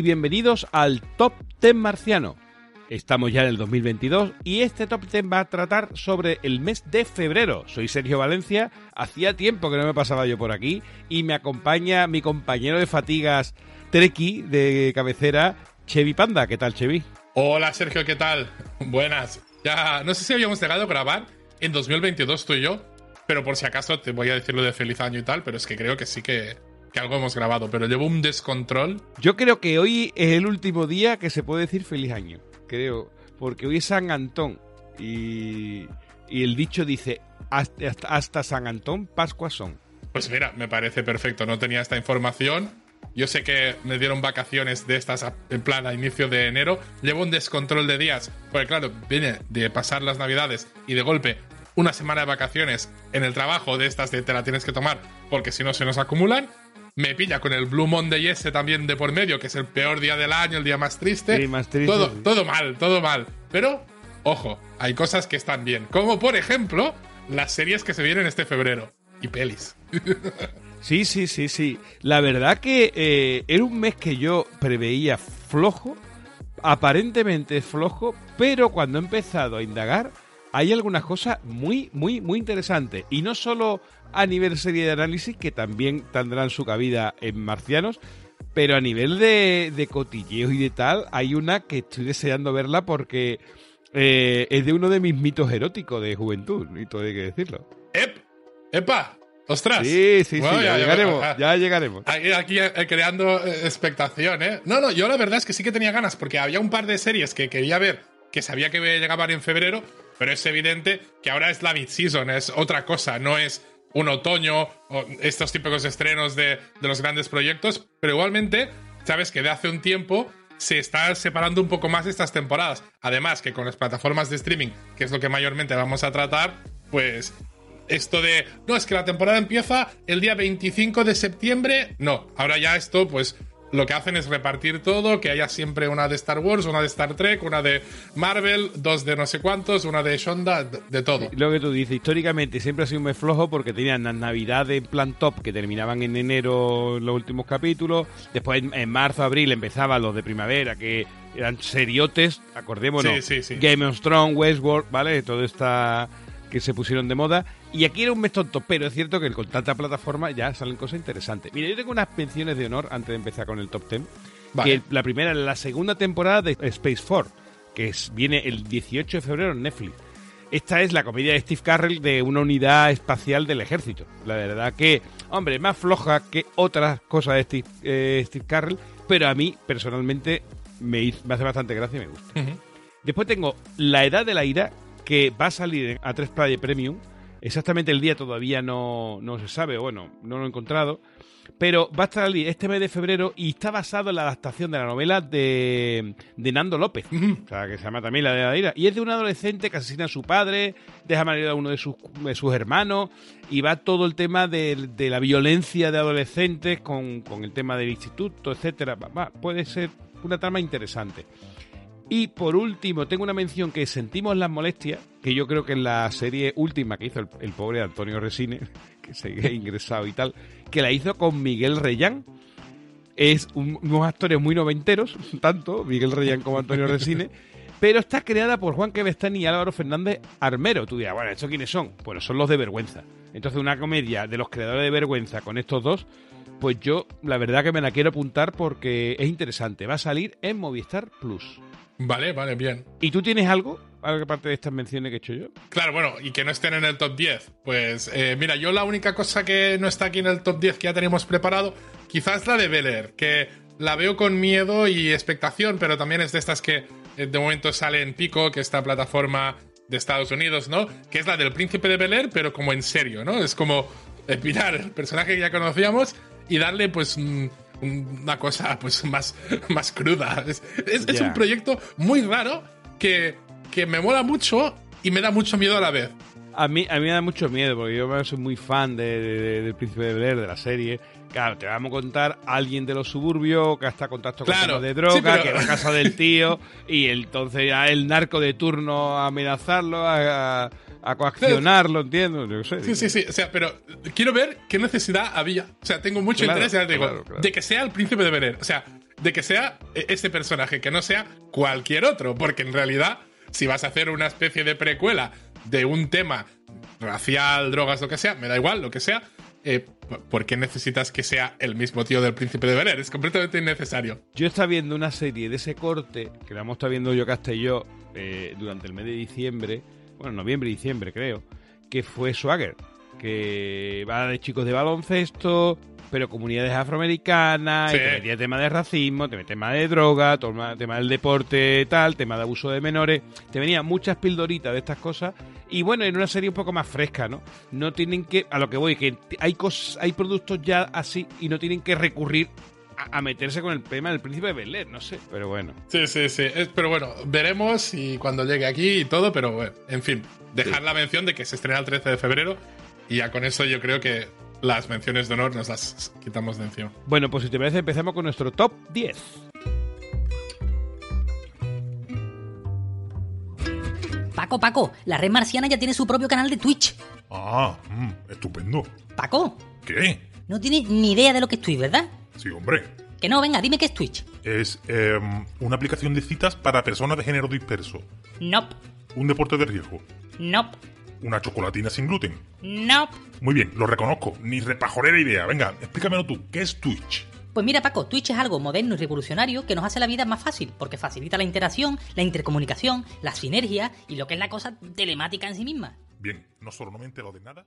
Y bienvenidos al Top 10 Marciano. Estamos ya en el 2022 y este Top 10 va a tratar sobre el mes de febrero. Soy Sergio Valencia, hacía tiempo que no me pasaba yo por aquí y me acompaña mi compañero de fatigas Treki de cabecera, Chevy Panda. ¿Qué tal, Chevy? Hola Sergio, ¿qué tal? Buenas. Ya, no sé si habíamos llegado a grabar en 2022 tú y yo, pero por si acaso te voy a decir lo de feliz año y tal, pero es que creo que sí que, que algo hemos grabado, pero llevo un descontrol. Yo creo que hoy es el último día que se puede decir feliz año, creo, porque hoy es San Antón y, y el dicho dice, hasta, hasta San Antón, Pascua son. Pues mira, me parece perfecto, no tenía esta información. Yo sé que me dieron vacaciones de estas en plan a inicio de enero. Llevo un descontrol de días, porque claro, viene de pasar las navidades y de golpe una semana de vacaciones en el trabajo de estas de te la tienes que tomar, porque si no se nos acumulan. Me pilla con el Blue Monday ese también de por medio, que es el peor día del año, el día más triste. Sí, más triste, Todo, sí. todo mal, todo mal. Pero, ojo, hay cosas que están bien. Como por ejemplo, las series que se vienen este febrero. Y pelis. Sí, sí, sí, sí. La verdad que eh, era un mes que yo preveía flojo, aparentemente flojo, pero cuando he empezado a indagar hay algunas cosas muy, muy, muy interesantes. Y no solo a nivel serie de análisis, que también tendrán su cabida en Marcianos, pero a nivel de, de cotilleos y de tal, hay una que estoy deseando verla porque eh, es de uno de mis mitos eróticos de juventud, y todo hay que decirlo. ¡Ep! ¡Epa! ¡Ostras! Sí, sí, Bueno, sí, ya, llegaremos, ya llegaremos. Aquí, aquí, eh, creando eh, expectación, ¿eh? No, no, yo la verdad es que sí que tenía ganas, porque había un par de series que quería ver, que sabía que llegaban en febrero, pero es evidente que ahora es la mid-season, es otra cosa, no es un otoño o estos típicos estrenos de, de los grandes proyectos, pero igualmente, sabes que de hace un tiempo se está separando un poco más estas temporadas. Además, que con las plataformas de streaming, que es lo que mayormente vamos a tratar, pues esto de, no, es que la temporada empieza el día 25 de septiembre. No, ahora ya esto, pues lo que hacen es repartir todo, que haya siempre una de Star Wars, una de Star Trek, una de Marvel, dos de no sé cuántos, una de Shonda, de, todo. Lo que tú dices, históricamente siempre ha sido un mes flojo porque tenían las navidades en plan top que terminaban en enero los últimos capítulos. Después en, en marzo, abril empezaban los de primavera que eran seriotes, acordémonos. Sí, sí, sí. Game of Thrones, Westworld, ¿vale? Todo está que se pusieron de moda. Y aquí era un mes tonto, pero es cierto que con tanta plataforma ya salen cosas interesantes. Mira, yo tengo unas menciones de honor antes de empezar con el top 10. Vale. Que la primera es la segunda temporada de Space Force, que es- viene el 18 de febrero en Netflix. Esta es la comedia de Steve Carrell de una unidad espacial del ejército. La verdad que, hombre, más floja que otras cosas de Steve, eh, Steve Carrell, pero a mí personalmente me, hizo- me hace bastante gracia y me gusta. Después tengo La Edad de la Ira, que va a salir a 3 Play Premium. Exactamente el día todavía no, no se sabe, bueno, no lo he encontrado. Pero va a estar ali- este mes de febrero y está basado en la adaptación de la novela de, de Nando López. O sea, que se llama también La de la ira. Y es de un adolescente que asesina a su padre, deja morir a uno de sus, de sus hermanos y va todo el tema de, de la violencia de adolescentes con, con el tema del instituto, etcétera. Va- va, puede ser una trama interesante. Y por último, tengo una mención que sentimos las molestias, que yo creo que en la serie última que hizo el, el pobre Antonio Resines, que se ha ingresado y tal, que la hizo con Miguel Reyán. es unos actores muy noventeros, tanto Miguel Reyán como Antonio Resine, pero está creada por Juan Quevestani y Álvaro Fernández Armero. Tú dirás, bueno, ¿estos quiénes son? Bueno, son los de Vergüenza. Entonces, una comedia de los creadores de Vergüenza con estos dos, pues yo la verdad que me la quiero apuntar porque es interesante. Va a salir en Movistar Plus. Vale, vale, bien. ¿Y tú tienes algo? Algo aparte de estas menciones que he hecho yo. Claro, bueno, y que no estén en el top 10. Pues eh, mira, yo la única cosa que no está aquí en el top 10 que ya tenemos preparado, quizás la de Bel que la veo con miedo y expectación, pero también es de estas que eh, de momento sale en Pico, que esta plataforma de Estados Unidos, ¿no? Que es la del príncipe de Bel Air, pero como en serio, ¿no? Es como mirar el personaje que ya conocíamos y darle, pues, una cosa, pues, más, más cruda. Es, es, un proyecto muy raro que, que me mola mucho y me da mucho miedo a la vez. A mí, a mí me da mucho miedo, porque yo soy muy fan de, del Príncipe de Bel de la serie. Claro, te vamos a contar a alguien de los suburbios que está en contacto con temas de droga, que va a casa del tío, y entonces ya el narco de turno a amenazarlo, a, coaccionarlo, entiendo. Sí, sí, sí. O sea, pero quiero ver qué necesidad había. O sea, tengo mucho interés de que sea el príncipe de Bel O sea, de que sea e-, ese personaje, que no sea cualquier otro. Porque en realidad, si vas a hacer una especie de precuela de un tema racial, drogas, lo que sea, me da igual, lo que sea, eh, ¿por qué necesitas que sea el mismo tío del príncipe de Bel Es completamente innecesario. Yo estaba viendo una serie de ese corte, que la hemos estado viendo yo, Castelló, eh, durante el mes de diciembre, bueno, noviembre y diciembre creo, que fue Swagger, que va de chicos de baloncesto, pero comunidades afroamericanas, y te metía tema de racismo, te metía tema de droga, tema del deporte, tal, tema de abuso de menores, te venía muchas pildoritas de estas cosas, y bueno, en una serie un poco más fresca, ¿no? No tienen que, a lo que voy, que hay cosas, hay productos ya así y no tienen que recurrir a, meterse con el tema del príncipe de Bel no sé, pero bueno. Sí, sí, sí. pero bueno, veremos y cuando llegue aquí y todo, pero bueno, en fin, dejar la mención de que se estrena el 13 de febrero y ya con eso yo creo que las menciones de honor nos las quitamos de encima. Bueno, pues si te parece, empezamos con nuestro top 10. Paco, Paco, la red marciana ya tiene su propio canal de Twitch. Ah, mm, estupendo. Paco. ¿Qué? No tienes ni idea de lo que es Twitch, ¿verdad? Sí, hombre. Que no, venga, dime qué es Twitch. Es em, una aplicación de citas para personas de género disperso. Nope. Un deporte de riesgo. Nope. ¿Una chocolatina sin gluten? No. Muy bien, lo reconozco. Ni repajorera idea. Venga, explícamelo tú. ¿Qué es Twitch? Pues mira, Paco, Twitch es algo moderno y revolucionario que nos hace la vida más fácil, porque facilita la interacción, la intercomunicación, la sinergia y lo que es la cosa telemática en sí misma. Bien, no solo no me entero de nada,